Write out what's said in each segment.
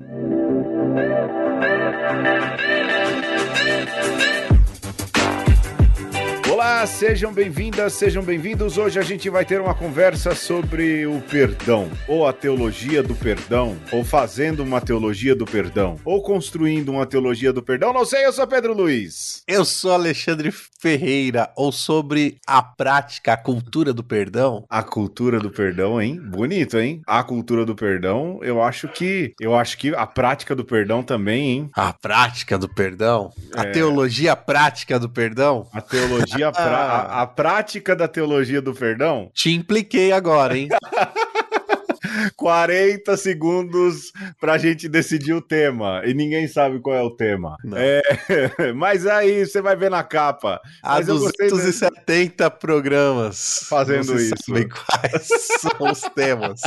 Thank you. Olá, sejam bem-vindas, sejam bem-vindos. Hoje a gente vai ter uma conversa sobre o perdão, ou a teologia do perdão, ou fazendo uma teologia do perdão, ou construindo uma teologia do perdão. Não sei, eu sou Pedro Luiz. Eu sou Alexandre Ferreira, ou sobre a prática, a cultura do perdão. A cultura do perdão, hein? Bonito, hein? A cultura do perdão, eu acho que, eu acho que a prática do perdão também, hein? A prática do perdão, a é... teologia prática do perdão. A teologia a, pra, a, a prática da teologia do perdão? Te impliquei agora, hein? 40 segundos pra gente decidir o tema. E ninguém sabe qual é o tema. É, mas aí você vai ver na capa. Há mas 270 de... programas fazendo isso. quais são os temas.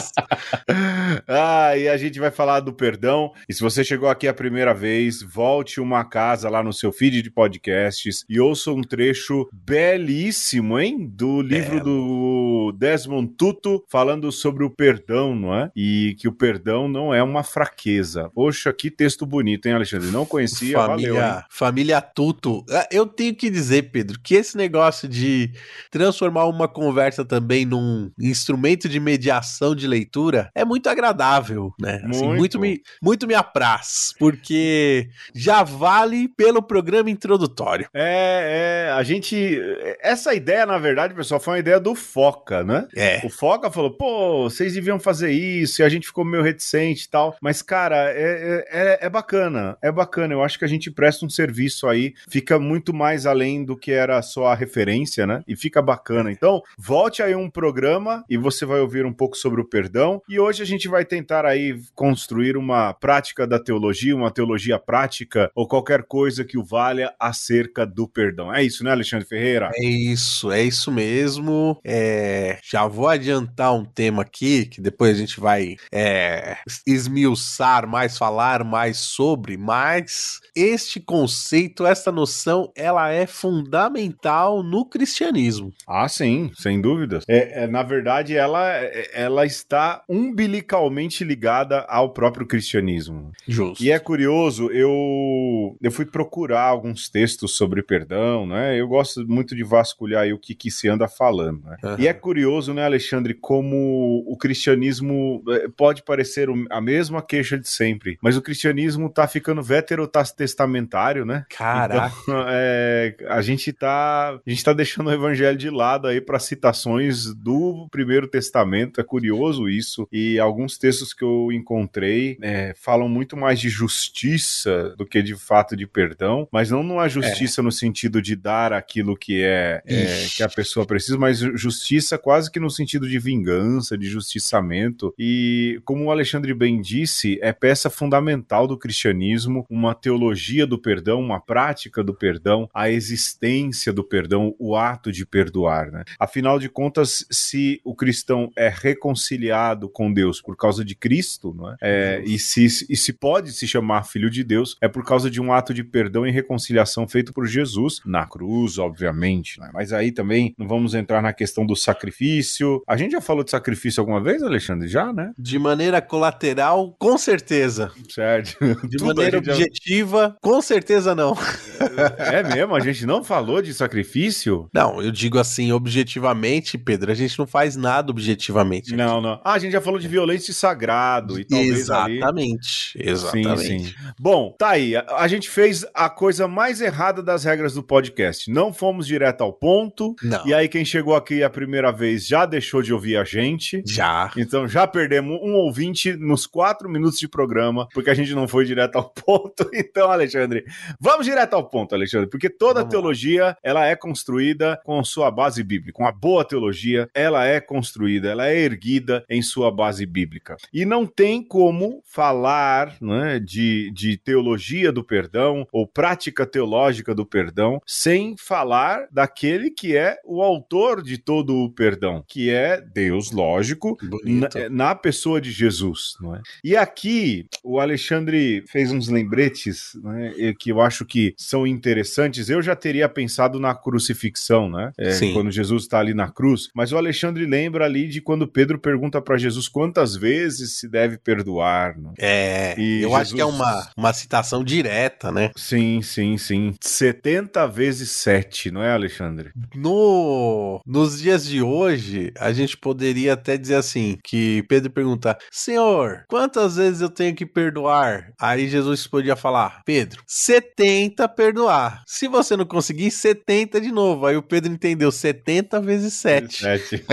ah, e a gente vai falar do perdão. E se você chegou aqui a primeira vez, volte uma casa lá no seu feed de podcasts e ouça um trecho belíssimo, hein? Do livro é. do Desmond Tutu falando sobre o perdão não é? E que o perdão não é uma fraqueza. Poxa, que texto bonito, hein, Alexandre? Não conhecia, família, valeu. Hein? Família Tuto. Ah, eu tenho que dizer, Pedro, que esse negócio de transformar uma conversa também num instrumento de mediação de leitura é muito agradável, né? Assim, muito. muito me, muito me apraz, porque já vale pelo programa introdutório. É, é, a gente. Essa ideia, na verdade, pessoal, foi uma ideia do Foca, né? É. O Foca falou: pô, vocês deviam fazer isso, e a gente ficou meio reticente e tal. Mas, cara, é, é, é, bacana, é bacana. Eu acho que a gente presta um serviço aí, fica muito mais além do que era só a referência, né? E fica bacana. Então, volte aí um programa e você vai ouvir um pouco sobre o perdão. E hoje a gente vai tentar aí construir uma prática da teologia, uma teologia prática ou qualquer coisa que o valha acerca do perdão. É isso, né, Alexandre Ferreira? É isso, é isso mesmo. É, já vou adiantar um tema aqui que depois gente vai é, esmiuçar mais, falar mais sobre, mas este conceito, essa noção, ela é fundamental no cristianismo. Ah, sim, sem dúvidas. É, é, na verdade, ela, ela está umbilicalmente ligada ao próprio cristianismo. Justo. E é curioso, eu, eu fui procurar alguns textos sobre perdão, né? Eu gosto muito de vasculhar o que, que se anda falando, né? Uhum. E é curioso, né, Alexandre, como o cristianismo é, pode parecer a mesma queixa de sempre, mas o cristianismo tá ficando veterotestamentário, né? Caraca. Então, é, a gente tá a gente tá deixando o evangelho de lado aí para citações do Primeiro Testamento, é curioso isso, e alguns textos que eu encontrei é, falam muito mais de justiça do que de fato de perdão, mas não numa justiça é. no sentido de dar aquilo que é, é que a pessoa precisa, mas justiça quase que no sentido de vingança, de justiçamento, e, como o Alexandre bem disse, é peça fundamental do cristianismo, uma teologia do perdão, uma prática do perdão, a existência do perdão, o ato de perdoar. Né? Afinal de contas, se o cristão é reconciliado com Deus por causa de Cristo, não é? é e, se, e se pode se chamar filho de Deus, é por causa de um ato de perdão e reconciliação feito por Jesus, na cruz, obviamente. Né? Mas aí também não vamos entrar na questão do sacrifício. A gente já falou de sacrifício alguma vez, Alexandre? Já, né? De maneira colateral, com certeza. Certo. De maneira objetiva, já... com certeza não. É mesmo? A gente não falou de sacrifício? Não, eu digo assim, objetivamente, Pedro, a gente não faz nada objetivamente. Não, aqui. não. Ah, a gente já falou de violência e sagrado e talvez Exatamente, ali... exatamente. Sim, sim. Bom, tá aí. A, a gente fez a coisa mais errada das regras do podcast. Não fomos direto ao ponto. Não. E aí quem chegou aqui a primeira vez já deixou de ouvir a gente. Já. Então já perdemos um ouvinte nos quatro minutos de programa, porque a gente não foi direto ao ponto. Então, Alexandre, vamos direto ao ponto, Alexandre, porque toda teologia ela é construída com sua base bíblica. Uma boa teologia, ela é construída, ela é erguida em sua base bíblica. E não tem como falar né, de, de teologia do perdão ou prática teológica do perdão sem falar daquele que é o autor de todo o perdão, que é Deus, lógico. Na, na pessoa de Jesus, não é? E aqui o Alexandre fez uns lembretes, né, que eu acho que são interessantes. Eu já teria pensado na crucifixão, né? É, quando Jesus está ali na cruz, mas o Alexandre lembra ali de quando Pedro pergunta para Jesus quantas vezes se deve perdoar. Né? É, e eu Jesus... acho que é uma, uma citação direta, né? Sim, sim, sim. 70 vezes 7, não é, Alexandre? No, nos dias de hoje, a gente poderia até dizer assim, que Pedro pergunta, Senhor, quantas vezes eu tenho que perdoar? Aí Jesus podia falar, Pedro, 70 perdoar. Se você não conseguir, 70 de novo. Aí o Pedro entendeu, 70 vezes 7. 7.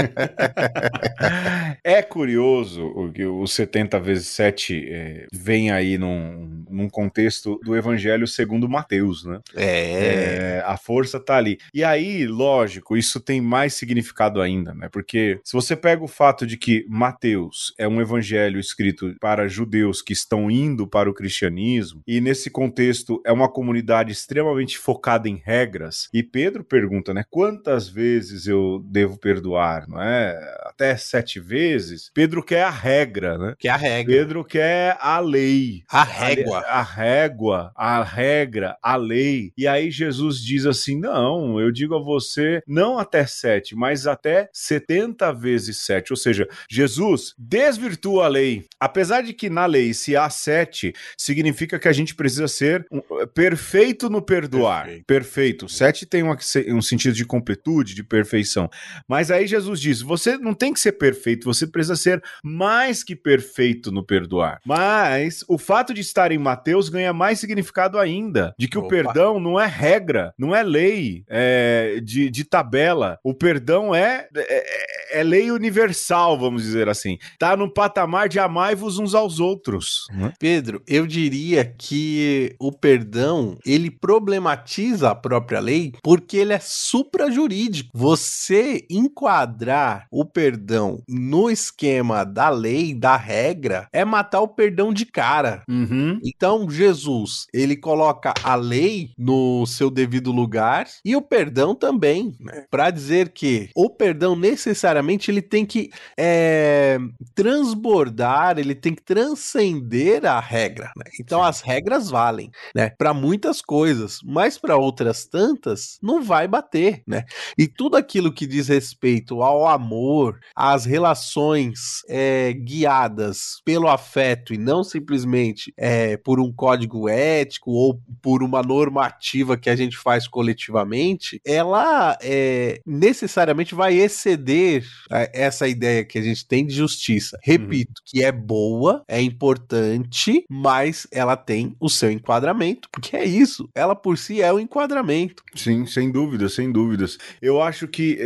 é curioso que o 70 vezes 7 é, vem aí num, num contexto do Evangelho segundo Mateus, né? É. é. A força tá ali. E aí, lógico, isso tem mais significado ainda, né? Porque se você pega o fato de que Mateus é um evangelho escrito para judeus que estão indo para o cristianismo, e nesse contexto é uma comunidade extremamente focada em regras, e Pedro pergunta, né? Quantas vezes eu devo perdoar, não é? Até sete vezes. Pedro quer a regra, né? Que a regra. Pedro quer a lei. A régua. A, a régua, a regra, a lei. E aí Jesus diz assim: não, eu digo a você, não até sete, mas até setenta vezes sete. Ou seja, Jesus desvirtua a lei. Apesar de que na lei, se há sete, significa que a gente precisa ser perfeito no perdoar. Perfeito. perfeito. Sete tem um, um sentido de completude, de perfeição. Mas aí Jesus diz: você não tem que ser perfeito, você precisa ser mais que perfeito no perdoar. Mas o fato de estar em Mateus ganha mais significado ainda, de que Opa. o perdão não é regra, não é lei é, de, de tabela. O perdão é, é, é, lei universal, vamos dizer assim. Tá no patamar de amai-vos uns aos outros. Né? Pedro, eu diria que o perdão ele problematiza a própria lei porque ele é suprajurídico. Você enquadrar o perdão no esquema da lei, da regra, é matar o perdão de cara. Uhum. Então, Jesus, ele coloca a lei no seu devido lugar e o perdão também, né? Para dizer que o perdão necessariamente ele tem que é, transbordar, ele tem que transcender a regra. Né? Então, Sim. as regras valem, né? Para muitas coisas, mas para outras tantas não vai bater, né? E tudo aquilo que diz respeito ao amor, às relações é, guiadas pelo afeto e não simplesmente é, por um código ético ou por uma normativa que a gente faz coletivamente, ela é, necessariamente vai exceder é, essa ideia que a gente tem de justiça. Repito, uhum. que é boa, é importante, mas ela tem o seu enquadramento, porque é isso, ela por si é o enquadramento. Sim, sem dúvidas, sem dúvidas. Eu acho que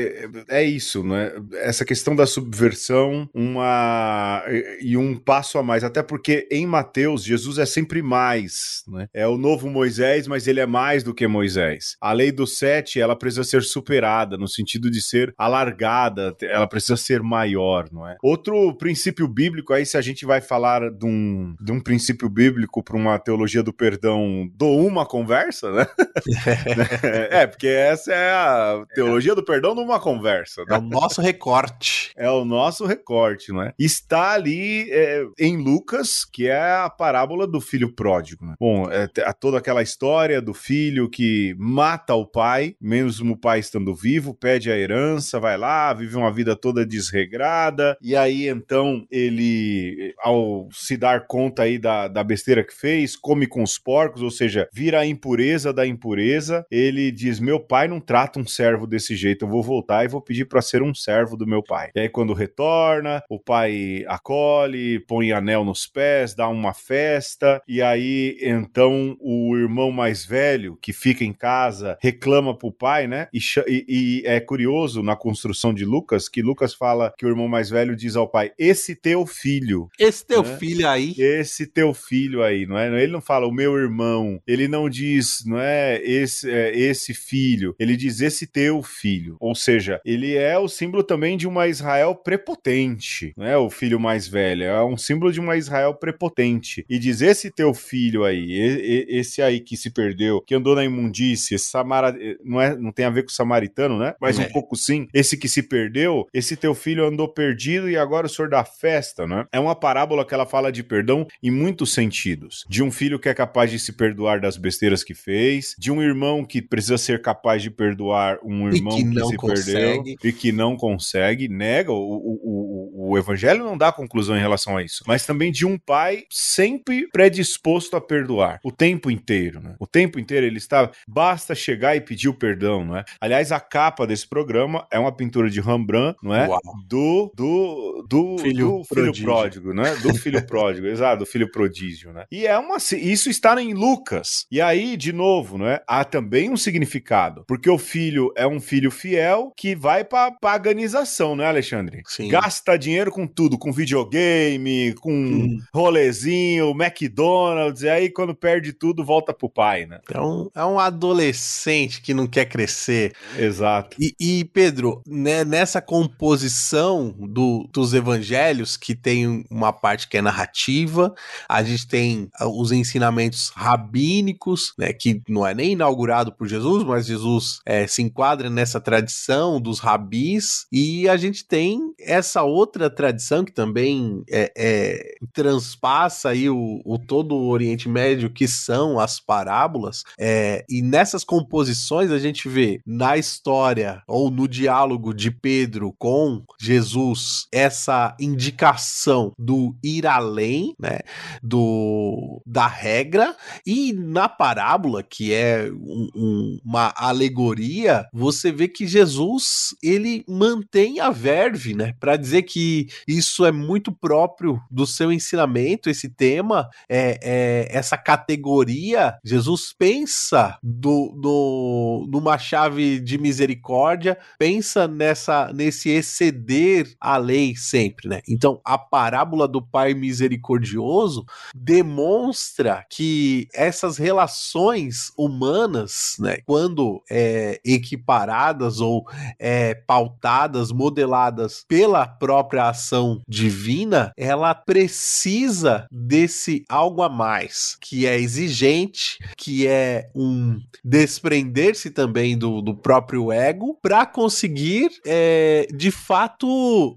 é, é isso, né? Essa questão da subversão, uma e um passo a mais, até porque em Mateus Jesus é sempre mais, né? É o novo Moisés, mas ele é mais do que Moisés. A lei do sete, ela precisa ser superada no sentido de ser alargada, ela precisa ser maior, não é? Outro princípio bíblico aí, se a gente vai falar de um, de um princípio bíblico para uma teologia do perdão, dou uma conversa, né? é, porque essa é a teologia do perdão numa conversa. Né? É o nosso recorte. É o nosso recorte, não é? Está ali é, em Lucas, que é a parábola do filho pródigo. Né? Bom, é, toda aquela história do filho que mata o pai, mesmo o pai estando vivo, pede a herança, vai lá, vive uma vida toda desregrada, e aí então ele, ao se dar conta aí da, da besteira que fez, come com os porcos, ou seja, vira a impureza da impureza, ele diz: Meu pai não trata um servo desse jeito, eu vou voltar e vou pedir para ser um servo do meu pai. E aí, quando retorna, o pai acolhe, põe anel nos pés, dá uma festa, e aí então o irmão mais velho, que fica em casa, reclama pro pai, né? E, e, e é curioso na construção de Lucas que Lucas fala que o irmão mais velho diz ao pai: Esse teu filho. Esse teu né? filho aí. Esse teu filho aí, não é? Ele não fala o meu irmão, ele não diz, não é? Esse, é, esse filho, ele diz esse teu filho. Ou seja, ele é o símbolo também de uma Israel prepotente, não é? O filho mais velho, é um símbolo de uma Israel prepotente. E diz esse teu filho aí, esse aí que se perdeu, que andou na imundície, esse samara... não, é, não tem a ver com o samaritano, né? Mas é. um pouco sim. Esse que se perdeu, esse teu filho andou perdido e agora senhor dá festa, né? É uma parábola que ela fala de perdão em muitos sentidos. De um filho que é capaz de se perdoar das besteiras que fez, de um irmão que precisa ser capaz de perdoar um irmão que, que, se consegue. perdeu e que não consegue, nega. O, o, o, o evangelho não dá conclusão em relação a isso. Mas também de um pai sempre predisposto a perdoar o tempo inteiro, né? O tempo inteiro ele está. Basta chegar e pedir o perdão, não é? Aliás, a capa desse programa é uma pintura de Rembrandt, não é? Uau. Do, do, do filho, do filho pródigo, né? Do filho pródigo, exato, do filho prodígio, né? E é uma. Isso está em Lucas. E aí, de novo, não é? Há também um significado. Porque o filho é um filho fiel que vai pra paganização, né, Alexandre? Sim. Gasta dinheiro com tudo, com videogame, com hum. rolezinho, McDonald's, e aí quando perde tudo, volta pro pai, né? É um, é um adolescente que não quer crescer. Exato. E, e Pedro, né, nessa composição do, dos evangelhos, que tem uma parte que é narrativa, a gente tem ah, os ensinamentos rabínicos, né, que não é nem inaugurado por Jesus, mas Jesus é, se enquadra nessa tradição dos rabis, e a gente tem essa outra tradição que também é, é, transpassa aí o, o, todo o Oriente Médio, que são as parábolas, é, e nessas composições a gente vê na história ou no diálogo de Pedro com Jesus essa indicação do ir além, né, do da regra, e na parábola, que é um, um, uma alegoria, você vê que Jesus ele mantém a verve, né, para dizer que isso é muito próprio do seu ensinamento, esse tema, é, é essa categoria. Jesus pensa do, do, numa chave de misericórdia, pensa nessa nesse exceder a lei sempre, né? Então, a parábola do Pai misericordioso demonstra que essas relações humanas, né, quando é, equiparadas ou é, pautadas, modeladas pela própria ação divina, ela precisa desse algo a mais, que é exigente, que é um desprender-se também do, do próprio ego, para conseguir, é, de fato,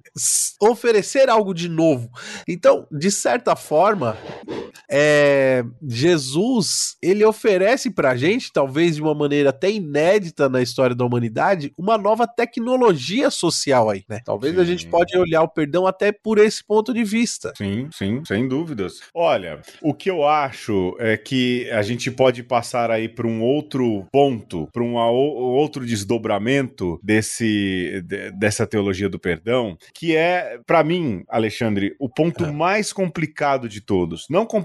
oferecer algo de novo. Então, de certa forma, é, Jesus ele oferece para gente, talvez de uma maneira até inédita na história da humanidade, uma nova tecnologia social aí, né? Talvez sim. a gente pode olhar o perdão até por esse ponto de vista. Sim, sim, sem dúvidas. Olha, o que eu acho é que a gente pode passar aí para um outro ponto, para um outro desdobramento desse de, dessa teologia do perdão, que é para mim, Alexandre, o ponto é. mais complicado de todos. Não complicado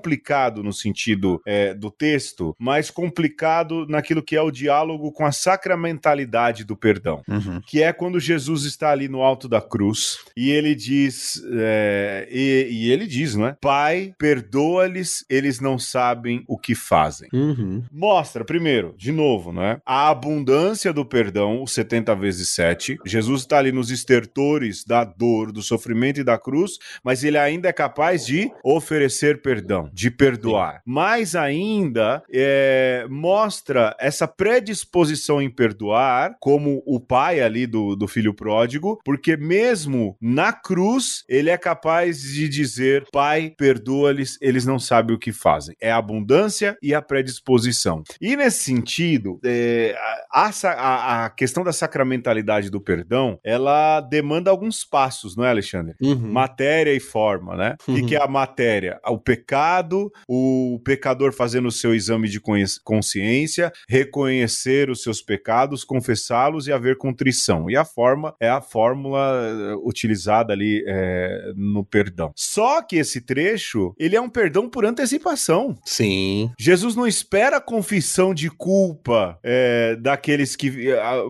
no sentido é, do texto, mas complicado naquilo que é o diálogo com a sacramentalidade do perdão, uhum. que é quando Jesus está ali no alto da cruz e ele diz, é, e, e, ele diz, não é? Pai, perdoa-lhes, eles não sabem o que fazem. Uhum. Mostra, primeiro, de novo, não é? A abundância do perdão, os 70 vezes 7. Jesus está ali nos estertores da dor, do sofrimento e da cruz, mas ele ainda é capaz de oferecer perdão, de perdoar. Sim. Mais ainda, é, mostra essa predisposição em perdoar, como o pai ali do, do filho pródigo, porque mesmo na cruz, ele é capaz de dizer: Pai, perdoa-lhes, eles não sabem o que fazem. É a abundância e a predisposição. E nesse sentido, é, a, a, a, questão da sacramentalidade do perdão, ela demanda alguns passos, não é, Alexandre? Uhum. Matéria e forma, né? O uhum. que, que é a matéria? O pecado, o pecador fazendo o seu exame de consciência, reconhecer os seus pecados, confessá-los e haver contrição. E a forma é a fórmula eh, utilizada ali é, no perdão. Só que esse trecho, ele é um perdão por antecipação. Sim. Jesus não espera a confissão de culpa é, daqueles que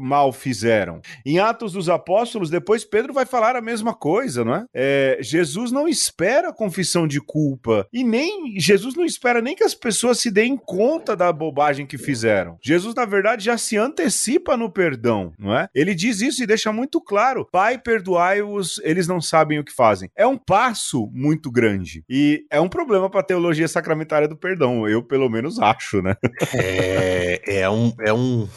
mal fizeram. Em Atos dos Apóstolos, depois Pedro vai falar a mesma coisa, não é? é Jesus não espera a confissão de culpa e nem nem Jesus não espera nem que as pessoas se deem conta da bobagem que fizeram. Jesus, na verdade, já se antecipa no perdão, não é? Ele diz isso e deixa muito claro: Pai, perdoai-os, eles não sabem o que fazem. É um passo muito grande e é um problema para a teologia sacramentária do perdão. Eu, pelo menos, acho, né? É, é um, é um,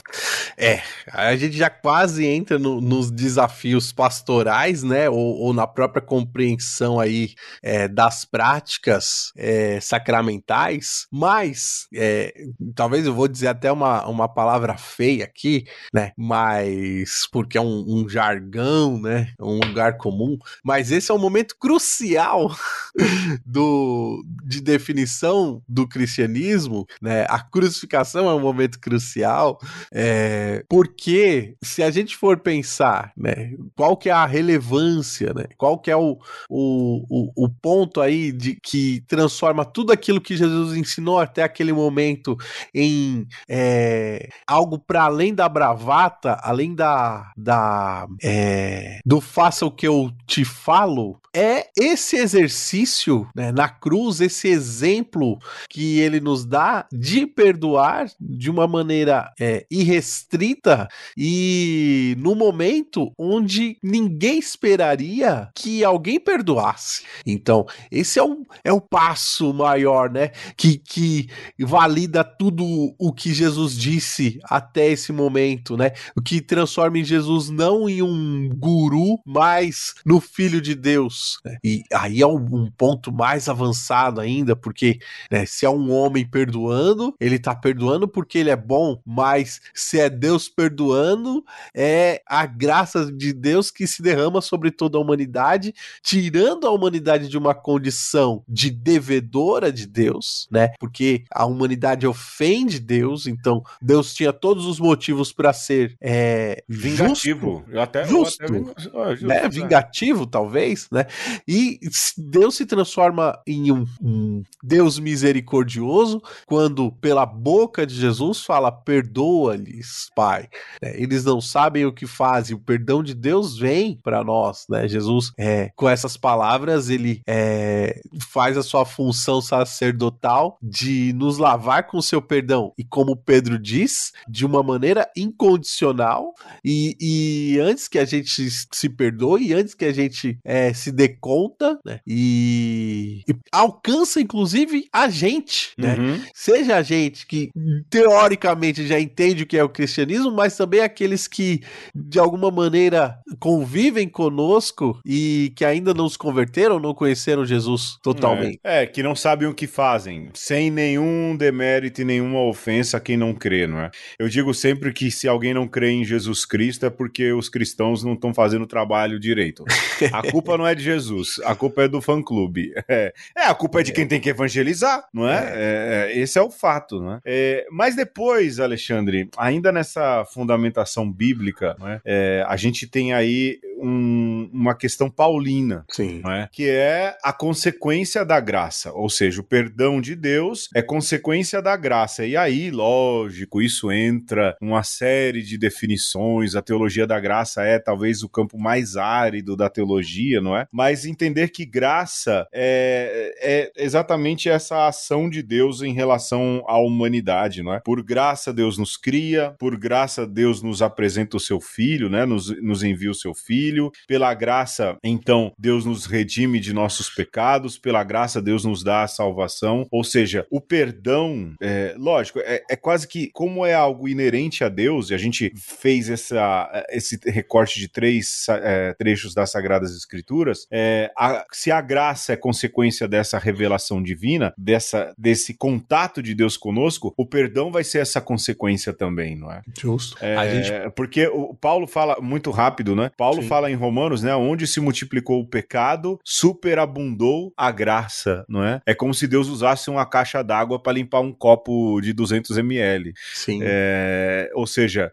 é. A gente já quase entra no, nos desafios pastorais, né? Ou, ou na própria compreensão aí é, das práticas é, sacramentais, mas é, talvez eu vou dizer até uma, uma palavra feia aqui, né? Mas porque é um, um jargão, né? Um lugar comum. Mas esse é um momento crucial do, de definição do cristianismo, né? A crucificação é um momento crucial, é, porque se a gente for pensar, né? Qual que é a relevância, né? Qual que é o, o, o, o ponto aí de que transforma tudo aquilo que Jesus ensinou até aquele momento em é, algo para além da bravata, além da, da é, do faça o que eu te falo, é esse exercício né, na cruz, esse exemplo que ele nos dá de perdoar de uma maneira é, irrestrita e no momento onde ninguém esperaria que alguém perdoasse. Então, esse é o, é o passo maior, né? Que, que valida tudo o que Jesus disse até esse momento, né? O que transforma em Jesus não em um guru, mas no Filho de Deus. Né? E aí é um, ponto mais avançado ainda, porque né, se é um homem perdoando, ele tá perdoando porque ele é bom, mas se é Deus perdoando, é a graça de Deus que se derrama sobre toda a humanidade, tirando a humanidade de uma condição de devedora de Deus, né? Porque a humanidade ofende Deus, então Deus tinha todos os motivos para ser é, vingativo, justo, até, justo, até, ah, justo né? vingativo talvez, né? E Deus se transforma em um, um Deus misericordioso quando pela boca de Jesus fala perdoa-lhes, Pai. É, eles não sabem o que fazem. O perdão de Deus vem para nós, né? Jesus, é, com essas palavras, ele é, faz a sua função sacerdotal de nos lavar com o seu perdão. E como Pedro diz, de uma maneira incondicional. E, e antes que a gente se perdoe, antes que a gente é, se dê conta, né? E, e, alcança, inclusive, a gente, né? Uhum. Seja a gente que teoricamente já entende o que é o cristianismo, mas também aqueles que de alguma maneira convivem conosco e que ainda não se converteram, não conheceram Jesus totalmente. É, é que não sabem o que fazem, sem nenhum demérito e nenhuma ofensa a quem não crê, não é? Eu digo sempre que se alguém não crê em Jesus Cristo é porque os cristãos não estão fazendo o trabalho direito. A culpa não é de Jesus, a culpa é do fã-clube. É, é, a culpa é de quem tem que evangelizar, não é? é. é esse é o fato, não é? é? Mas depois, Alexandre, ainda nessa fundamentação bíblica, não é? é a gente tem aí um, uma questão paulina, Sim. É? que é a consequência da graça, ou seja, o perdão de Deus é consequência da graça. E aí, lógico, isso entra uma série de definições. A teologia da graça é talvez o campo mais árido da teologia, não é? Mas entender que graça é, é exatamente essa ação de Deus em relação à humanidade, não é? Por graça Deus nos cria, por graça Deus nos apresenta o seu filho, né? Nos, nos envia o seu filho. Pela graça, então, Deus nos redime de nossos pecados. Pela graça, Deus nos dá a salvação. Ou seja, o perdão, é, lógico, é, é quase que como é algo inerente a Deus, e a gente fez essa, esse recorte de três é, trechos das Sagradas Escrituras, é, a, se a graça é consequência dessa revelação divina, dessa, desse contato de Deus conosco, o perdão vai ser essa consequência também, não é? Justo. É, gente... Porque o Paulo fala muito rápido, né? Paulo Sim. fala em Romanos, né? Onde se multiplicou o pecado, superabundou a graça, não é? É como se Deus usasse uma caixa d'água para limpar um copo de 200 ml. Sim. É, ou seja,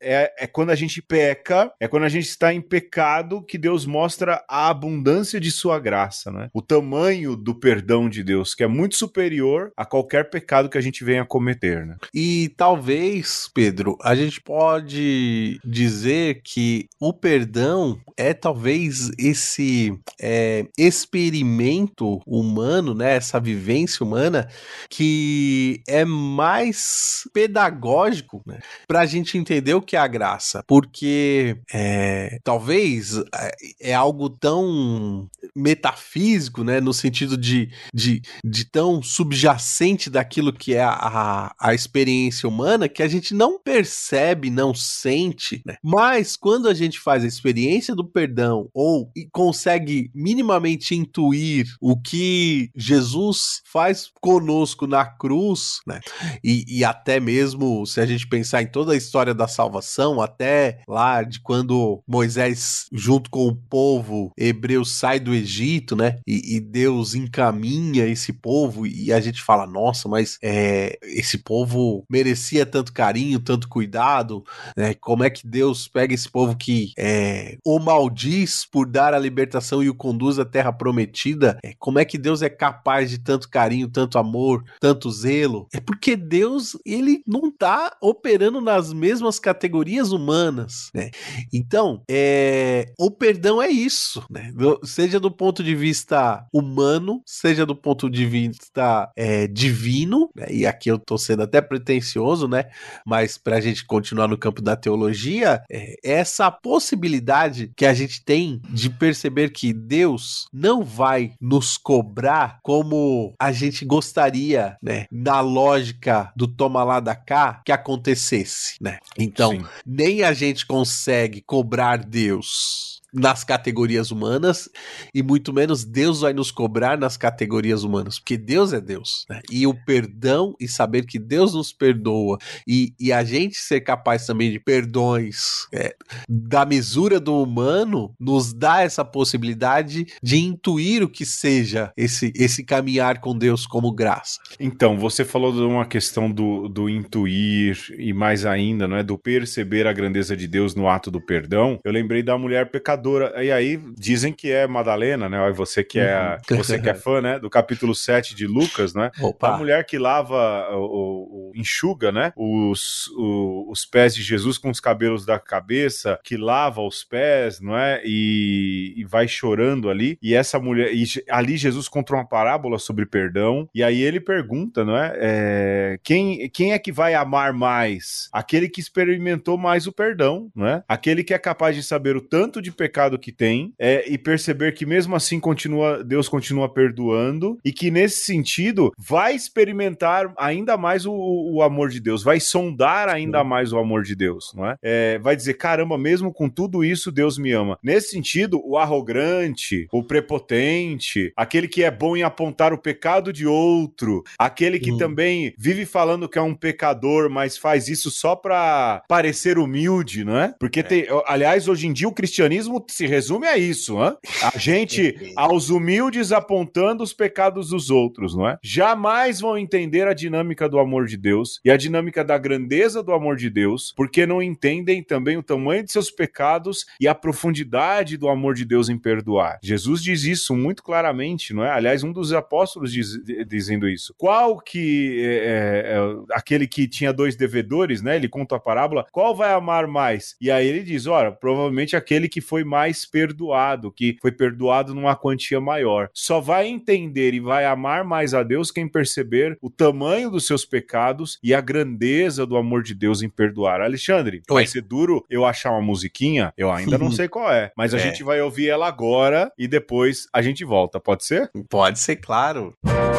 é, é quando a gente peca, é quando a gente está em pecado que Deus mostra a abundância de sua graça, né? O tamanho do perdão de Deus, que é muito superior a qualquer pecado que a gente venha cometer, né? E talvez, Pedro, a gente pode dizer que o perdão é talvez esse é, experimento humano, né? Essa vivência humana que é mais pedagógico né, para a gente entender o que é a graça, porque é, talvez é, é algo tão metafísico, né? No sentido de, de, de tão subjacente daquilo que é a, a, a experiência humana que a gente não percebe, não sente, né? Mas quando a gente faz a experiência do perdão ou consegue minimamente intuir o que Jesus faz conosco na cruz, né? E, e até mesmo se a gente pensar em toda a história da salvação, até lá de quando Moisés, junto com o povo hebreu, sai do Egito, né? E, e Deus encaminha esse povo e a gente fala, nossa, mas é, esse povo merecia tanto carinho, tanto cuidado, né? Como é que Deus pega esse povo que é, o maldiz por dar a libertação e o conduz à terra prometida? É, como é que Deus é capaz de tanto carinho, tanto amor, tanto zelo? É porque Deus, ele não tá operando nas mesmas categorias humanas, né? Então, é, o perdão é isso, né? Seja do ponto de vista humano, seja do ponto de vista é, divino, né? e aqui eu tô sendo até pretencioso, né? Mas pra gente continuar no campo da teologia, é, essa possibilidade que a gente tem de perceber que Deus não vai nos cobrar como a gente gostaria, né? Na lógica do toma lá da cá que acontecesse, né? Então, Sim. nem a gente consegue cobrar Deus nas categorias humanas e muito menos Deus vai nos cobrar nas categorias humanas, porque Deus é Deus. Né? E o perdão e saber que Deus nos perdoa e, e a gente ser capaz também de perdões é, da mesura do humano nos dá essa possibilidade de intuir o que seja esse, esse caminhar com Deus como graça. Então, você falou de uma questão do, do intuir e mais ainda, não é, do perceber a grandeza de Deus no ato do perdão. Eu lembrei da mulher pecadora pecadora. E aí dizem que é Madalena, né? Você que é, uhum. você que é fã, né? Do capítulo 7 de Lucas, né? Opa. A mulher que lava, o, o enxuga, né? Os, o, os pés de Jesus com os cabelos da cabeça, que lava os pés, não é? E, e vai chorando ali. E essa mulher, e ali Jesus conta uma parábola sobre perdão. E aí ele pergunta, não é? é quem, quem é que vai amar mais? Aquele que experimentou mais o perdão, não é? Aquele que é capaz de saber o tanto de pecado pecado que tem é, e perceber que mesmo assim continua Deus continua perdoando e que nesse sentido vai experimentar ainda mais o, o amor de Deus, vai sondar ainda mais o amor de Deus, não é? é? Vai dizer, caramba, mesmo com tudo isso, Deus me ama. Nesse sentido, o arrogante, o prepotente, aquele que é bom em apontar o pecado de outro, aquele que hum. também vive falando que é um pecador, mas faz isso só para parecer humilde, não é? Porque, é. tem, aliás, hoje em dia o cristianismo se resume a isso, hein? A gente, aos humildes, apontando os pecados dos outros, não é? Jamais vão entender a dinâmica do amor de Deus e a dinâmica da grandeza do amor de Deus, porque não entendem também o tamanho de seus pecados e a profundidade do amor de Deus em perdoar. Jesus diz isso muito claramente, não é? Aliás, um dos apóstolos diz, dizendo isso. Qual que é, é, é, aquele que tinha dois devedores, né? Ele conta a parábola. Qual vai amar mais? E aí ele diz, olha, provavelmente aquele que foi mais perdoado, que foi perdoado numa quantia maior. Só vai entender e vai amar mais a Deus quem perceber o tamanho dos seus pecados e a grandeza do amor de Deus em perdoar. Alexandre, Oi. vai ser duro eu achar uma musiquinha? Eu ainda não sei qual é, mas a é. gente vai ouvir ela agora e depois a gente volta, pode ser? Pode ser, claro. dor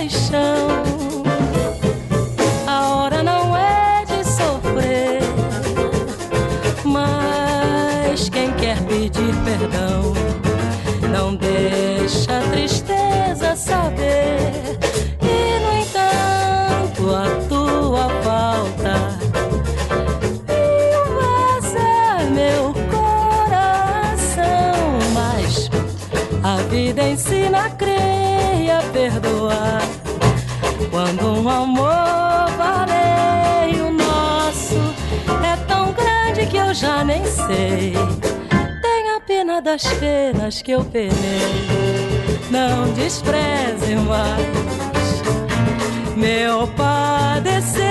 paixão, a hora não é de sofrer. Mas quem quer pedir perdão, das penas que eu penei. Não despreze mais meu padecer.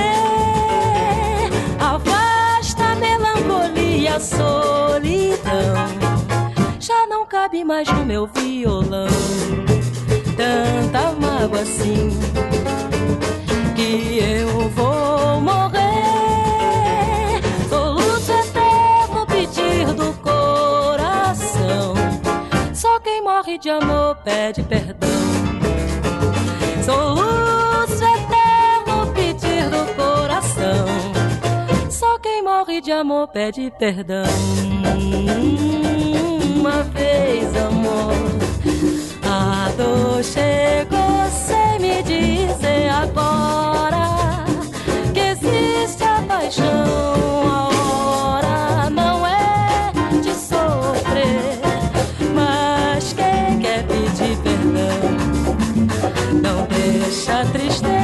A melancolia, a solidão. Já não cabe mais no meu violão tanta mágoa assim que eu vou de amor pede perdão. Soluço eterno pedir do coração. Só quem morre de amor pede perdão. Uma vez, amor, a dor chegou sem me dizer agora deixa tristeza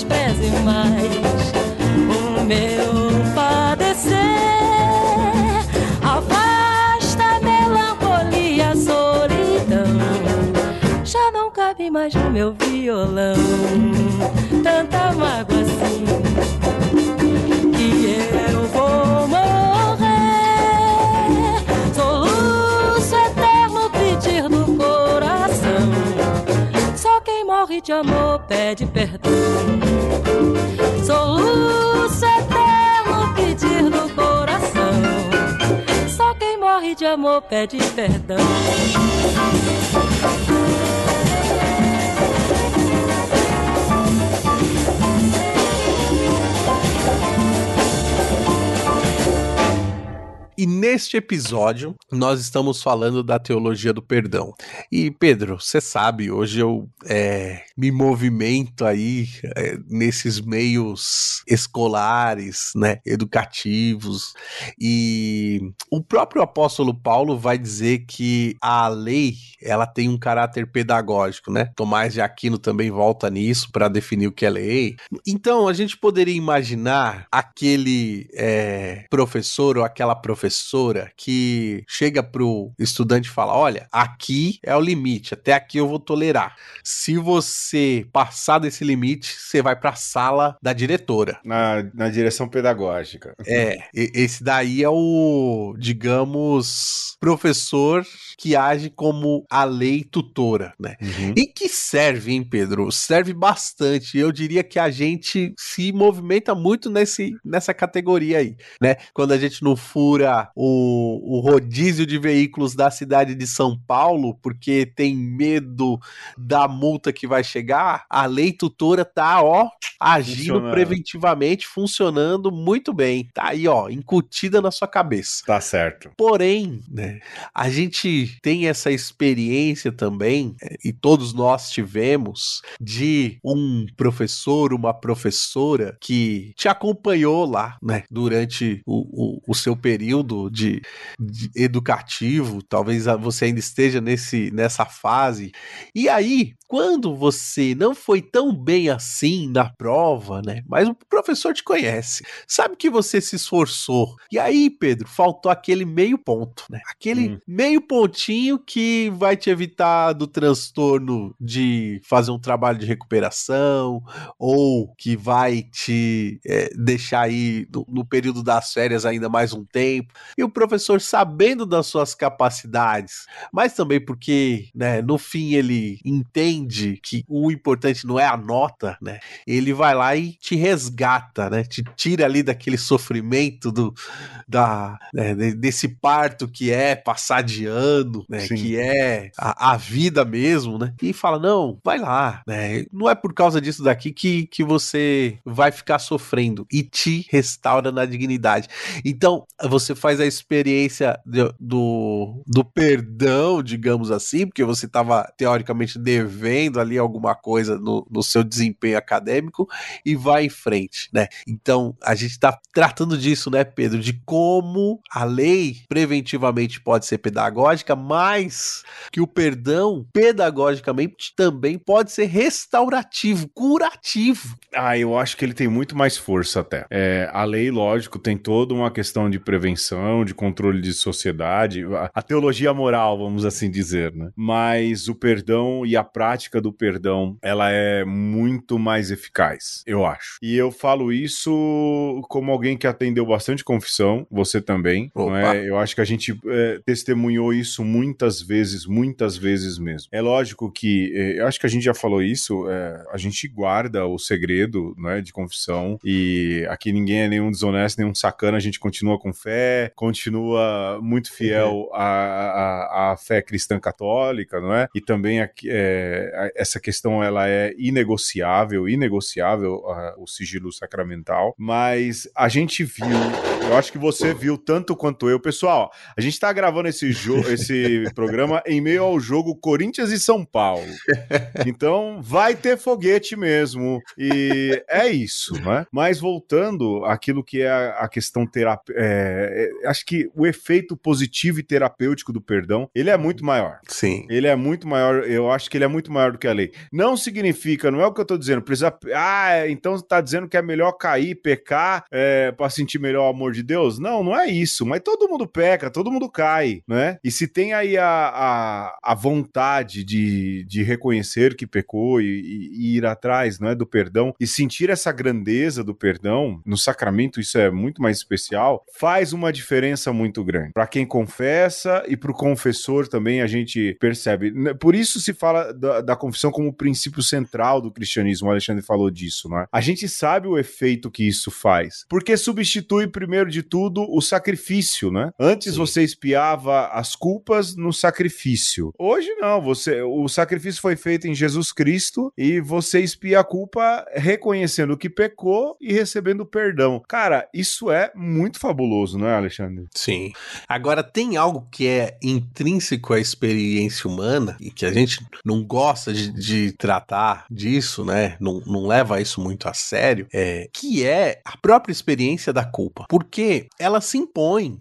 despreze mais o meu padecer. Afasta a melancolia, a solidão. Já não cabe mais no meu violão tanta mágoa assim que eu vou morrer. Soluço eterno pedir do coração. Só quem morre de amor pede perdão. Soluço eterno pedir do coração. Só quem morre de amor pede perdão. Neste episódio, nós estamos falando da teologia do perdão. E, Pedro, você sabe, hoje eu é, me movimento aí é, nesses meios escolares, né, educativos, e o próprio apóstolo Paulo vai dizer que a lei, ela tem um caráter pedagógico, né? Tomás de Aquino também volta nisso para definir o que é lei. Então, a gente poderia imaginar aquele é, professor ou aquela professora que chega pro estudante e fala: Olha, aqui é o limite, até aqui eu vou tolerar. Se você passar desse limite, você vai pra sala da diretora. Na, na direção pedagógica. É, e- esse daí é o, digamos, professor que age como a lei tutora, né? Uhum. E que serve, hein, Pedro? Serve bastante. Eu diria que a gente se movimenta muito nesse, nessa categoria aí, né? Quando a gente não fura o, o rodízio de veículos da cidade de São Paulo porque tem medo da multa que vai chegar, a lei tutora tá, ó, agindo Funcionando. Preventivamente, funcionando muito bem. Tá aí, ó, incutida na sua cabeça. Tá certo. Porém, né, a gente tem essa experiência também, eh, e todos nós tivemos, de um professor, uma professora que te acompanhou lá, né, durante o, o, o seu período de, de educativo, talvez a- você ainda esteja nesse, nessa fase. E aí, quando você não foi tão bem assim na prova, né, mas professor te conhece, sabe que você se esforçou. E aí, Pedro, faltou aquele meio ponto, né? Aquele Hum. meio pontinho que vai te evitar do transtorno de fazer um trabalho de recuperação ou que vai te é, deixar aí no, no período das férias ainda mais um tempo. E o o professor, sabendo das suas capacidades, mas também porque, né, no fim ele entende que o importante não é a nota, né? Ele vai lá e te resgata, né? Te tira ali daquele sofrimento do da né, desse parto que é passar de ano, né? Sim. Que é a, a, vida mesmo, né? E fala não, vai lá, né? Não é por causa disso daqui que, que você vai ficar sofrendo e te restaura na dignidade. Então você faz a experiência do, do, do perdão, digamos assim, porque você estava teoricamente devendo ali alguma coisa no, no seu desempenho acadêmico e vai em frente, né? Então a gente está tratando disso, né, Pedro? De como a lei preventivamente pode ser pedagógica, mas que o perdão pedagogicamente também pode ser restaurativo, curativo. Ah, eu acho que ele tem muito mais força até. É, a lei, lógico, tem toda uma questão de prevenção, de controle de sociedade, a teologia moral, vamos assim dizer, né? Mas o perdão e a prática do perdão, ela é muito mais eficaz, eu acho. E eu falo isso como alguém que atendeu bastante confissão, você também, não é? Eu acho que a gente é, testemunhou isso muitas vezes, muitas vezes mesmo. É lógico que, é, eu acho que a gente já falou isso, é, a gente guarda o segredo, né, de confissão e aqui ninguém é nenhum desonesto, nenhum sacana, a gente continua com fé, continua muito fiel uhum. à, à, à, fé cristã católica, não é? E também é, essa questão ela é inegociável, inegociável o sigilo sacramental, mas a gente viu, eu acho que você viu tanto quanto eu, pessoal. A gente tá gravando esse jogo, esse programa em meio ao jogo Corinthians e São Paulo. Então vai ter foguete mesmo e é isso, né? Mas voltando àquilo que é a, questão terapêutica, é, é, acho que o efeito positivo e terapêutico do perdão ele é muito maior. Sim. Ele é muito maior. Eu acho que ele é muito maior do que a lei. Não significa, não é o que eu tô dizendo. Precisa. Ah, então tá dizendo que é melhor cair, pecar é, para sentir melhor o amor de Deus? Não, não é isso. Mas todo mundo peca, todo mundo cai, né? E se tem aí a, a, a vontade de, de reconhecer que pecou e, e, ir atrás, né, do perdão e sentir essa grandeza do perdão no sacramento, isso é muito mais especial, faz uma diferença muito grande. Para quem confessa e para o confessor também a gente percebe. Por isso se fala da, da confissão como princípio central do cristianismo. O Alexandre falou disso, né? A gente sabe o efeito que isso faz, porque substitui primeiro de tudo o sacrifício, né? Antes Sim. você espiava as culpas no sacrifício. Hoje não, você o sacrifício foi feito em Jesus Cristo e você espia a culpa reconhecendo que pecou e recebendo perdão. Cara, isso é muito fabuloso, não é, Alexandre? Sim. Agora tem algo que é intrínseco à experiência humana e que a gente não gosta de, de tratar disso, né? Não, não leva isso muito a sério, é que é a própria experiência da culpa. Porque ela se impõe.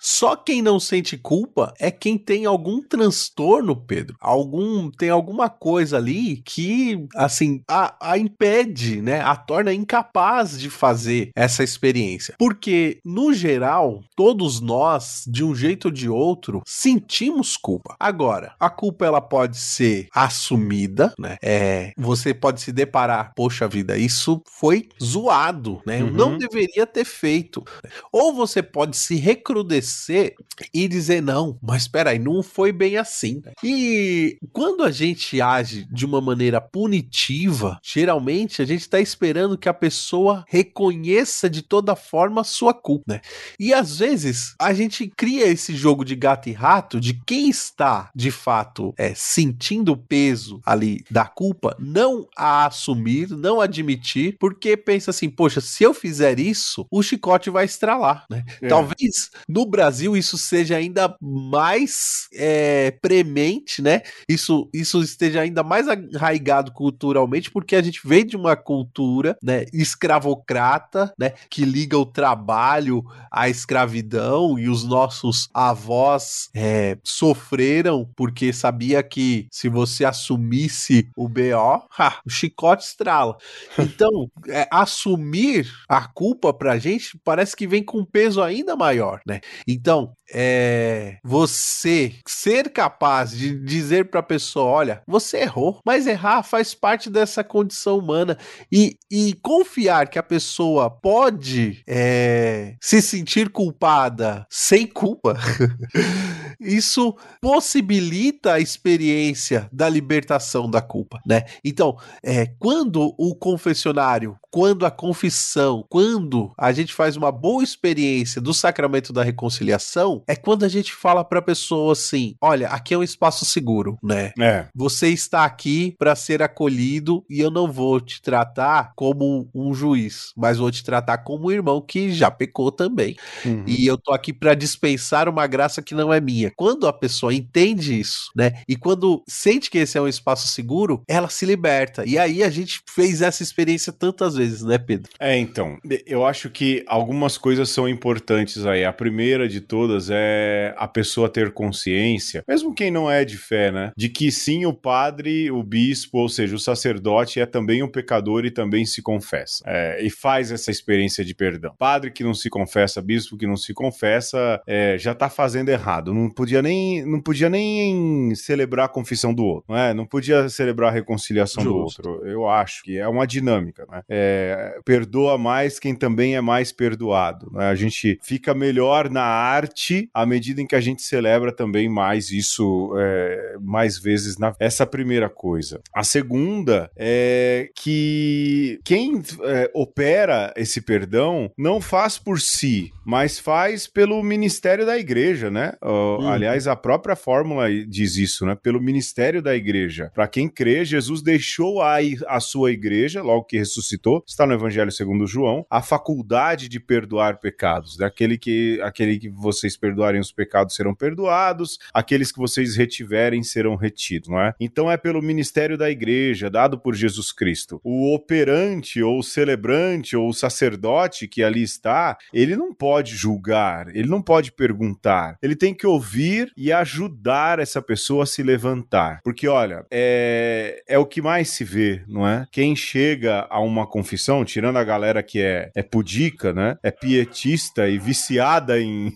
Só quem não sente culpa é quem tem algum transtorno, Pedro. Algum tem alguma coisa ali que assim a, a impede, né? A torna incapaz de fazer essa experiência. Porque no geral, todos nós, de um jeito ou de outro, sentimos culpa. Agora, a culpa ela pode ser assumida, né? É, você pode se deparar, poxa vida, isso foi zoado, né? Eu não uhum. deveria ter feito. Ou você pode se recrudescer e dizer não, mas espera aí, não foi bem assim. E quando a gente age de uma maneira punitiva, geralmente a gente está esperando que a pessoa reconheça de toda forma a sua culpa, né? E às vezes a gente cria esse jogo de gato e rato de quem está de fato é, sentindo o peso ali da culpa, não a assumir, não admitir, porque pensa assim, poxa, se eu fizer isso, o chicote vai estralar, né? É. Talvez no Brasil isso seja ainda mais é, premente, né? Isso, isso esteja ainda mais arraigado culturalmente, porque a gente vem de uma cultura, né, escravocrata, né, que liga o trabalho à escravidão e os nossos avós é, sofreram porque sabia que se você assumisse o BO, ha, o chicote estrala. Então, é, assumir a culpa pra gente parece que vem com peso ainda maior, né? Então, é, você ser capaz de dizer para a pessoa: olha, você errou, mas errar faz parte dessa condição humana e, e confiar que a pessoa pode é, se sentir culpada sem culpa, isso possibilita a experiência da libertação da culpa, né? Então, é, quando o confessionário, quando a confissão, quando a gente faz uma boa experiência do sacramento da reconciliação, é quando a gente fala para a pessoa assim: olha, aqui é um espaço seguro, né? É. Você está aqui para ser acolhido e eu não vou te tratar como um juiz, mas vou te tratar como um irmão que já pecou também. Uhum. E eu tô aqui para dispensar uma graça que não é minha. Quando a pessoa entende isso, né? E quando sente que esse é um espaço seguro, ela se liberta. E aí a gente fez essa experiência tantas vezes, né, Pedro? É, então, eu acho que algumas coisas são importantes aí. A primeira de todas é a pessoa ter consciência, mesmo quem não é de fé, né, de que sim, o padre, o bispo, ou seja, o sacerdote é também um pecador e também se confessa. É, e faz essa experiência de perdão. Padre que não se confessa, bispo que não se confessa, é, já tá fazendo errado. Não podia nem, não podia nem celebrar a confissão do outro, não é? Não podia celebrar a reconciliação Justo. do outro. Eu acho que é uma dinâmica, né? É, perdoa mais quem também é mais perdoado. Né? A gente fica melhor na arte à medida em que a gente celebra também mais isso é, mais vezes na essa primeira coisa. A segunda é que quem é, opera esse perdão não faz por si, mas faz pelo ministério da igreja, né? Uh, Aliás, a própria fórmula diz isso, né? Pelo ministério da igreja. Para quem crê, Jesus deixou a, a sua igreja, logo que ressuscitou, está no Evangelho segundo João, a faculdade de perdoar pecados. Daquele que, aquele que vocês perdoarem os pecados serão perdoados, aqueles que vocês retiverem serão retidos, não é? Então é pelo ministério da igreja, dado por Jesus Cristo. O operante, ou o celebrante, ou o sacerdote que ali está, ele não pode julgar, ele não pode perguntar, ele tem que ouvir e ajudar essa pessoa a se levantar. Porque, olha, é, é o que mais se vê, não é? Quem chega a uma confissão, tirando a galera que é, é pudica, né? É pietista e viciada em,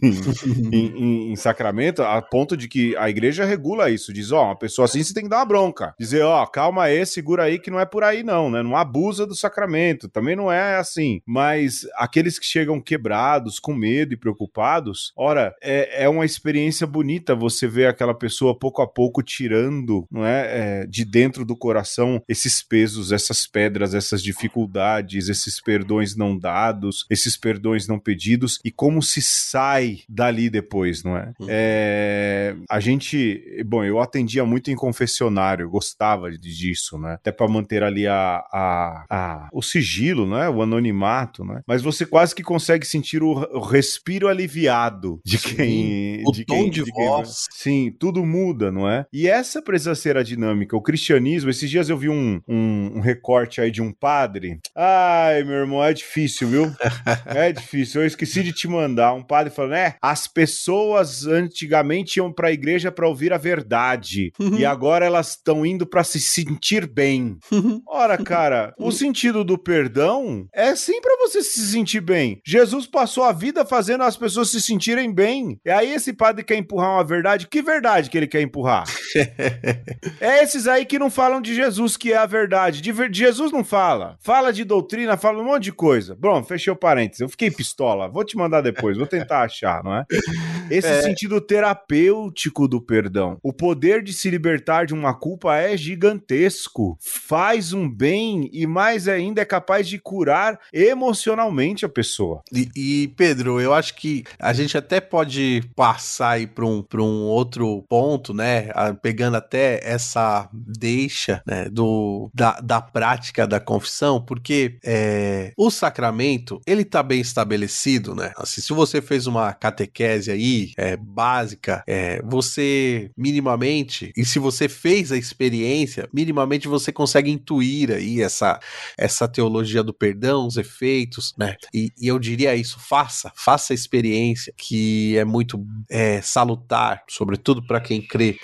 em, em, em, sacramento, a ponto de que a igreja regula isso. Diz, ó, oh, uma pessoa assim você tem que dar uma bronca. Dizer, ó, oh, calma aí, segura aí que não é por aí não, né? Não abusa do sacramento. Também não é assim. Mas aqueles que chegam quebrados, com medo e preocupados, ora, é, é uma experiência bonita você ver aquela pessoa pouco a pouco tirando, não é, é de dentro do coração esses pesos, essas pedras, essas dificuldades, esses perdões não dados, esses perdões não pedidos e como se sai dali depois, não é? Uhum. é a gente, bom, eu atendia muito em confessionário, gostava disso, né? Até para manter ali a, a, a, o sigilo, né? O anonimato, né? Mas você quase que consegue sentir o, o respiro aliviado de Sim. quem, o de tom quem, de, de voz. Sim, tudo muda, não é? E essa precisa ser a dinâmica. O cristianismo, esses dias eu vi um, um, um recorte aí de um padre. Ai, meu irmão, é difícil, viu? é difícil. Eu esqueci de te mandar. Um padre falando, é, as pessoas antigamente iam pra igreja para ouvir a verdade. e agora elas estão indo para se sentir bem. Ora, cara, o sentido do perdão é sim para você se sentir bem. Jesus passou a vida fazendo as pessoas se sentirem bem. E aí esse padre quer empurrar uma verdade. Que verdade que ele quer empurrar? é esses aí que não falam de Jesus, que é a verdade. De, de, Jesus não fala. Fala de doutrina, fala um monte de coisa. Bom, fechei o parênteses. Eu fiquei pistola. Vou te mandar depois, vou tentar achar, não é? Esse é. sentido terapêutico do perdão. O poder de se libertar de uma culpa é gigantesco. Faz um bem e mais ainda é capaz de curar emocionalmente a pessoa. E, e Pedro, eu acho que a gente até pode passar aí para um, um outro ponto, né? Pegando até essa deixa né, do, da, da prática da confissão, porque é, o sacramento ele tá bem estabelecido, né? Assim, se você fez uma catequese aí é, básica, é, você minimamente, e se você fez a experiência, minimamente você consegue intuir aí essa, essa teologia do perdão, os efeitos, né? E, e eu diria isso, faça, faça a experiência que é muito é, salutar, sobretudo para quem crê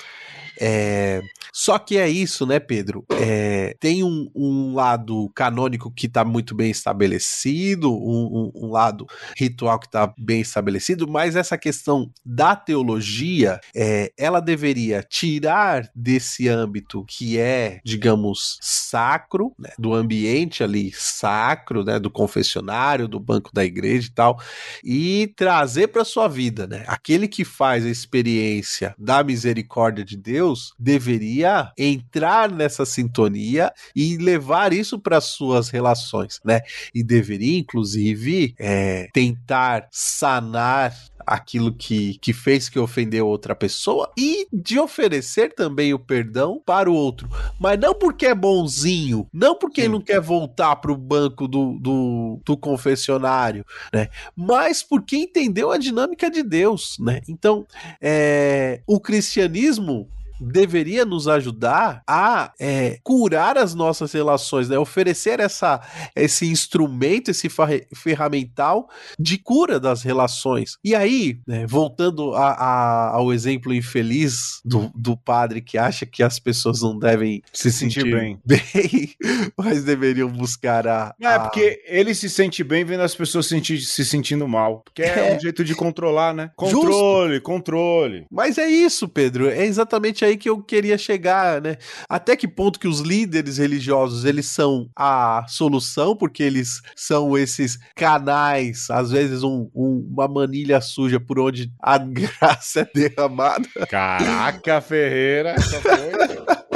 É, só que é isso, né, Pedro? É, tem um, um, lado canônico que está muito bem estabelecido, um, um, um lado ritual que está bem estabelecido, mas essa questão da teologia, é, ela deveria tirar desse âmbito que é, digamos, sacro, né, do ambiente ali sacro, né, do confessionário, do banco da igreja e tal, e trazer para sua vida, né? Aquele que faz a experiência da misericórdia de Deus deveria entrar nessa sintonia e levar isso para suas relações, né? E deveria, inclusive, é, tentar sanar aquilo que, que fez que ofendeu outra pessoa e de oferecer também o perdão para o outro. Mas não porque é bonzinho, não porque Sim. ele não quer voltar para o banco do, do, do, confessionário, né? Mas porque entendeu a dinâmica de Deus, né? Então, é, o cristianismo deveria nos ajudar a é, curar as nossas relações, né? oferecer essa, esse instrumento, esse ferramental de cura das relações. E aí, né, voltando a, a, ao exemplo infeliz do, do padre que acha que as pessoas não devem se, se sentir, bem. bem, mas deveriam buscar a, a... É, porque ele se sente bem vendo as pessoas se, se sentindo mal. Porque é, é um jeito de controlar, né? Controle, Justo. controle. Mas é isso, Pedro. É exatamente aí que eu queria chegar, né? Até que ponto que os líderes religiosos eles são a solução, porque eles são esses canais, às vezes um, um, uma manilha suja por onde a graça é derramada. Caraca, Ferreira, essa foi.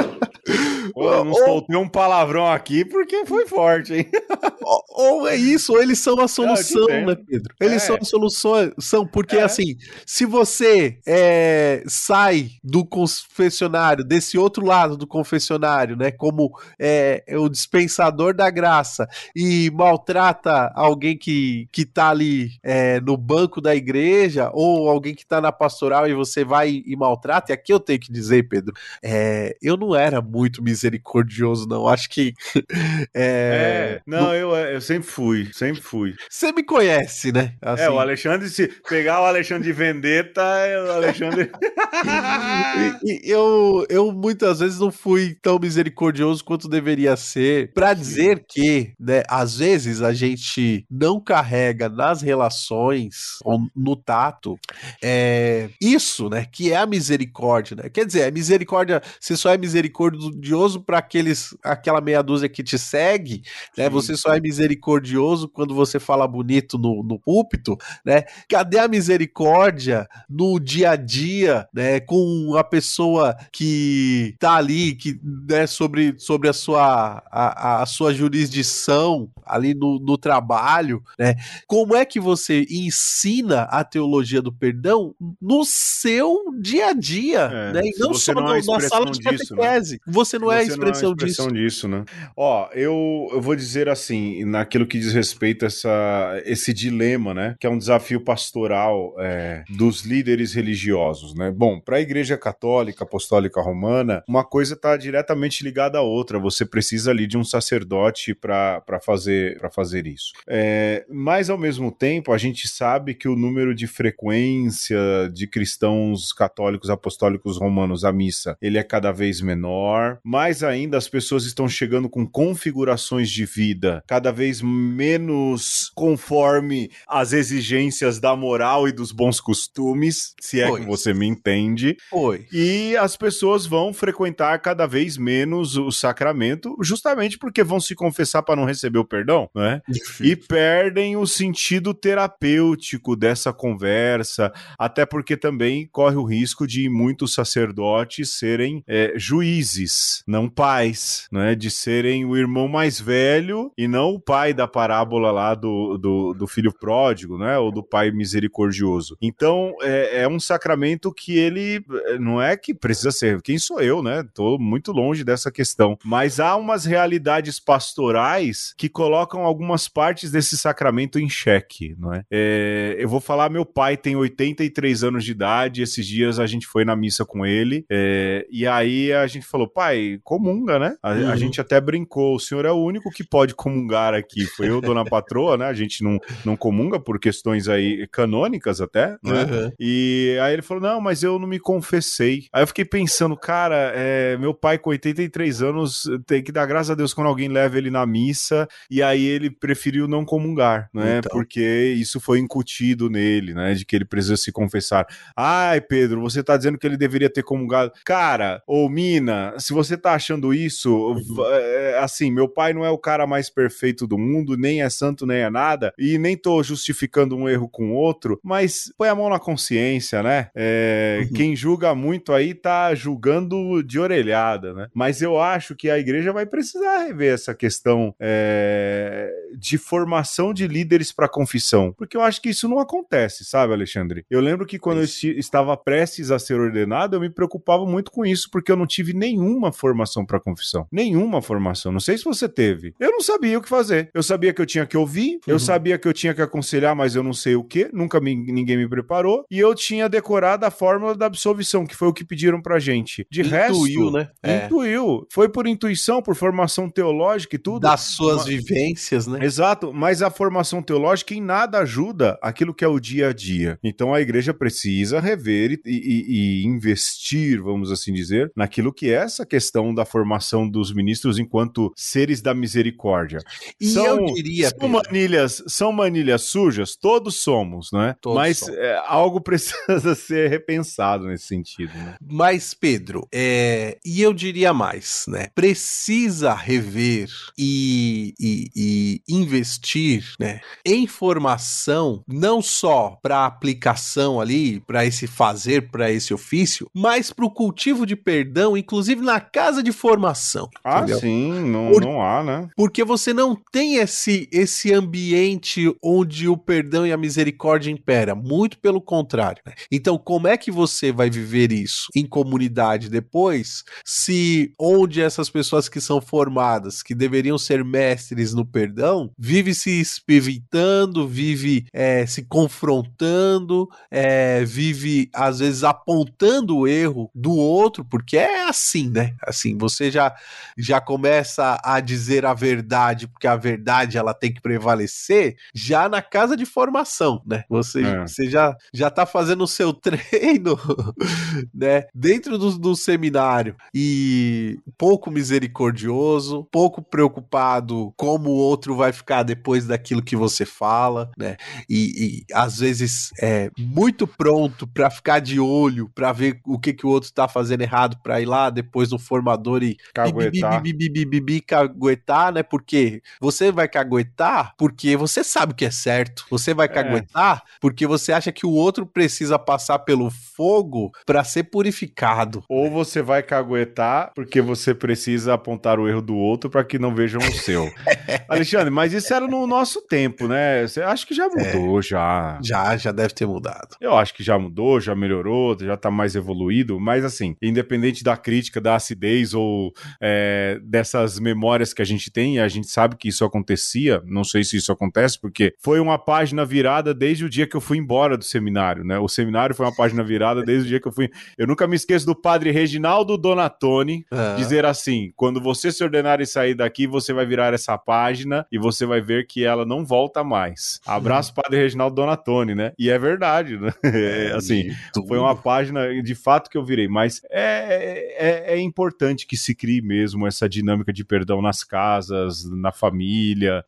Pô, não soltei um palavrão aqui porque foi forte, hein? Ou, é isso, ou eles são a solução, né, Pedro? Eles é. são a solução, porque é. assim, se você é, sai do confessionário, desse outro lado do confessionário, né, como é, é, o dispensador da graça e maltrata alguém que, que tá ali é, no banco da igreja, ou alguém que tá na pastoral e você vai e, maltrata, e aqui eu tenho que dizer, Pedro, eu não era muito misericordioso, não. Acho que. É, é não, eu, eu sempre fui, sempre fui. Você me conhece, né? Assim. É, o Alexandre, se pegar o Alexandre de Vendetta, é o Alexandre. e, e eu, eu muitas vezes não fui tão misericordioso quanto deveria ser, para dizer que, né, às vezes a gente não carrega nas relações, ou no tato, é, isso, né, que é a misericórdia, né? Quer dizer, a misericórdia, você só é misericordioso para aqueles aquela meia dúzia que te segue, né? Você só é misericordioso quando você fala bonito no, no púlpito, né? Cadê a misericórdia no dia a dia, né? Com a pessoa que tá ali, que né, sobre, sobre a sua a, a sua jurisdição ali no, no trabalho, né? Como é que você ensina a teologia do perdão no seu dia a dia, é, né? E não só não é na sala de disso, né? catequese. Você não é a expressão, é a expressão disso. disso. né? Ó, eu, eu vou dizer assim, naquilo que diz respeito a essa, esse dilema, né? Que é um desafio pastoral é, dos líderes religiosos, né? Bom, para a Igreja Católica Apostólica Romana, uma coisa está diretamente ligada à outra. Você precisa ali de um sacerdote para fazer, fazer isso. É, mas, ao mesmo tempo, a gente sabe que o número de frequência de cristãos católicos apostólicos romanos à missa ele é cada vez menor. Mais ainda, as pessoas estão chegando com configurações de vida cada vez menos conforme as exigências da moral e dos bons costumes, se é pois. que você me entende. Oi. E as pessoas vão frequentar cada vez menos o sacramento, justamente porque vão se confessar para não receber o perdão, né? E perdem o sentido terapêutico dessa conversa, até porque também corre o risco de muitos sacerdotes serem é, juízes, não não pais, né? De serem o irmão mais velho e não o pai da parábola lá do, do, do filho pródigo, né? Ou do pai misericordioso. Então, é, é, um sacramento que ele não é que precisa ser. Quem sou eu, né? Tô muito longe dessa questão. Mas há umas realidades pastorais que colocam algumas partes desse sacramento em xeque, não é? é eu vou falar, meu pai tem 83 anos de idade. Esses dias a gente foi na missa com ele. É, e aí a gente falou, pai, comunga, né? A, uhum. a, gente até brincou, o senhor é o único que pode comungar aqui. Foi eu, dona patroa, né? A gente não, não comunga por questões aí canônicas até, né? Uhum. E aí ele falou: não, mas eu não me confessei. Aí eu fiquei pensando, cara, é, meu pai com 83 anos tem que dar graças a Deus quando alguém leva ele na missa, e aí ele preferiu não comungar, né? Então. Porque isso foi incutido nele, né? De que ele precisa se confessar. Ai, Pedro, você tá dizendo que ele deveria ter comungado. Cara, ou Mina, se você tá achando isso, é, assim, meu pai não é o cara mais perfeito do mundo, nem é santo, nem é nada, e nem tô justificando um erro com outro, mas põe a mão na consciência, né? É, uhum. Quem julga muito aí tá julgando de orelhada, né? Mas eu acho que a igreja vai precisar rever essa questão é, de formação de líderes para confissão, porque eu acho que isso não acontece, sabe, Alexandre? Eu lembro que quando eu estava prestes a ser ordenado, eu me preocupava muito com isso, porque eu não tive nenhuma formação para confissão, nenhuma formação. Não sei se você teve. Eu não sabia o que fazer. Eu sabia que eu tinha que ouvir, uhum. eu sabia que eu tinha que aconselhar, mas eu não sei o que. Nunca me, ninguém me preparou e eu tinha decorado a fórmula da absolvição, que foi o que pediram pra gente. De Intuiu, resto, intuiu, né? É. Intuiu. Foi por intuição, por formação teológica e tudo. Das suas vivências, né? Exato, mas a formação teológica em nada ajuda aquilo que é o dia a dia. Então a igreja precisa rever e, e, e investir, vamos assim dizer, naquilo que é essa questão da formação dos ministros enquanto seres da misericórdia. E são, eu diria, são manilhas, são manilhas sujas, todos somos, né? Todos Mas é, algo precisa ser repensado nesse sentido. Né? Mas Pedro, é, e eu diria mais, né? Precisa rever e, e, e investir, né? Em formação, não só para aplicação ali, para esse fazer, para esse ofício, mas para o cultivo de perdão, inclusive na casa de formação. Ah, entendeu? sim, não, Por, não há, né? Porque você não tem esse, esse ambiente onde o perdão e a misericórdia impera. Muito pelo contrário. Né? Então, como é que você vai viver isso em comunidade depois, se onde essas pessoas que são formadas, que deveriam ser mestres no perdão, vive se espivitando, vive é, se confrontando, é, vive às vezes apontando o erro do outro, porque é assim, né? Assim, você já já começa a dizer a verdade, porque a verdade ela tem que prevalecer, já na casa de formação, né? Você, é. você já, já tá fazendo o seu treino, né? Dentro do, do seminário e pouco misericordioso, pouco preocupado como o outro vai ficar depois daquilo que você fala, né? E, e às vezes é muito pronto para ficar de olho, para ver o que, que o outro tá fazendo errado para ir lá depois no formador e caguetar. caguetar, né? Porque você vai caguetar porque você sabe que é certo. Você vai é. caguetar é. porque você acha que o outro precisa passar pelo fogo para ser purificado. Ou você vai caguetar porque você precisa apontar o erro do outro para que não vejam o seu. Alexandre, mas isso era no nosso tempo, né? Você acha que já mudou, é. já. Já, já deve ter mudado. Eu acho que já mudou, já melhorou, já tá mais evoluído, mas assim, independente da crítica, da acidez ou é, dessas memórias que a gente tem, a gente sabe que isso acontecia, não sei se isso acontece, porque foi uma página virada desde o dia que eu fui embora do seminário, né? O seminário foi uma página virada desde o dia que eu fui. Eu nunca me esqueço do padre Reginaldo Donatoni uhum. dizer assim: quando você se ordenar e sair daqui, você vai virar essa página e você vai ver que ela não volta mais. Abraço, uhum. padre Reginaldo Donatoni, né? E é verdade, né? É, assim, foi uma página de fato que eu virei, mas é, é, é importante que se crie mesmo essa dinâmica de perdão nas casas, na família,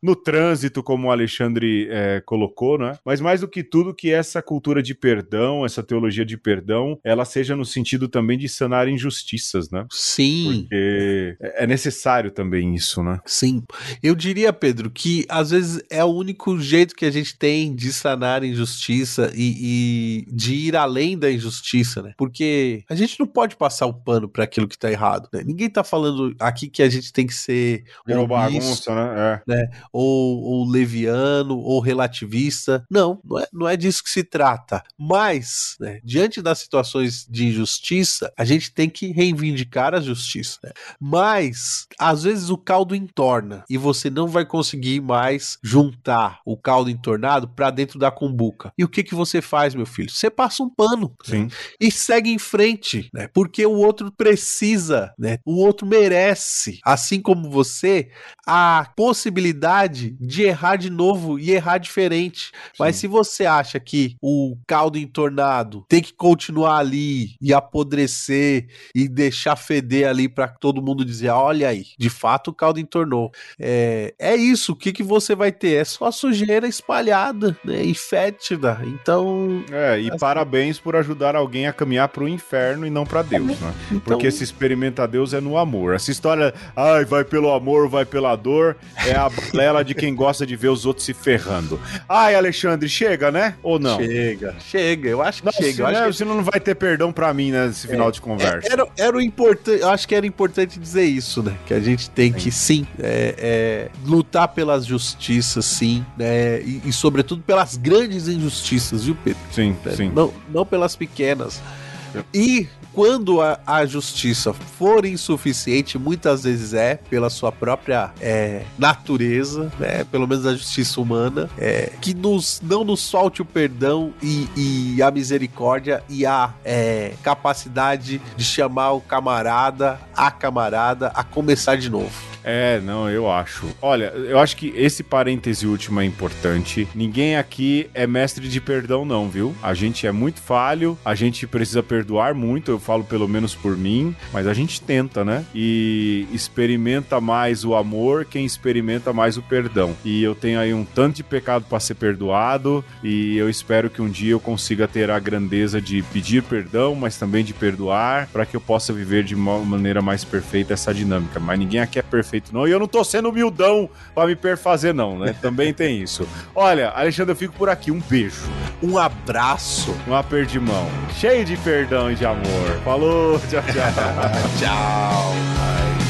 no trânsito, como o Alexandre é, colocou, né? Mas mais do que tudo, que essa cultura de perdão, essa teologia de perdão, ela seja no sentido também de sanar injustiças, né? Sim. Porque é necessário também isso, né? Sim. Eu diria, Pedro, que às vezes é o único jeito que a gente tem de sanar injustiça e, e de ir além da injustiça, né? Porque a gente não pode passar o pano para aquilo que tá errado, né? Ninguém tá falando aqui que a gente tem que ser Virou bagunça, né? É. né? Ou, ou leviano, ou relativista. Não, não é, não é disso que se trata. Mas, né, diante das situações de injustiça, a gente tem que reivindicar a justiça. Né? Mas, às vezes, o caldo entorna e você não vai conseguir mais juntar o caldo entornado para dentro da cumbuca. E o que que você faz, meu filho? Você passa um pano Sim. e segue em frente, né? Porque o outro precisa, né? O outro merece, assim como você, a possibilidade de errar de novo e errar diferente. Mas se você acha que o caldo entornado tem que continuar ali e apodrecer e deixar feder ali para todo mundo dizer, olha aí, de fato o caldo entornou. É, é isso, o que, que você vai ter? É só sujeira espalhada, né? E fétida. Então. É, e assim... parabéns por ajudar alguém a caminhar pro inferno e não para Deus, né? Então... Porque se experimenta Deus é no amor. Essa história, ai, vai pelo amor, vai pela dor, é a balela de quem gosta de ver os outros se ferrando. Ai, Alexandre, chega, né? Ou não? Chega, chega, eu acho que não, chega. Se, eu acho né, que... Você não vai ter perdão para mim nesse né, final é, de conversa. Era, era o importante, eu acho que era importante dizer isso, né? Que a gente tem sim. que sim é, é, lutar pelas justiças, sim, né? E, e, sobretudo pelas grandes injustiças, viu, Pedro? Sim, é, sim. Não, não pelas pequenas. E quando a, a, justiça for insuficiente, muitas vezes é pela sua própria é, natureza, né? pelo menos a justiça humana, é, que nos, não nos solte o perdão e, e a misericórdia e a é, capacidade de chamar o camarada, a camarada, a começar de novo. É, não, eu acho. Olha, eu acho que esse parêntese último é importante. Ninguém aqui é mestre de perdão, não, viu? A gente é muito falho, a gente precisa perdoar muito, eu falo pelo menos por mim, mas a gente tenta, né? E experimenta mais o amor quem experimenta mais o perdão. E eu tenho aí um tanto de pecado para ser perdoado e eu espero que um dia eu consiga ter a grandeza de pedir perdão, mas também de perdoar, para que eu possa viver de uma maneira mais perfeita essa dinâmica. Mas ninguém aqui é perfeito perfeito, não. E eu não tô sendo humildão pra me perfazer, não, né? Também tem isso. Olha, Alexandre, eu fico por aqui. Um beijo. Um abraço. Um aperto de mão. Cheio de perdão e de amor. Falou, tchau, tchau. tchau.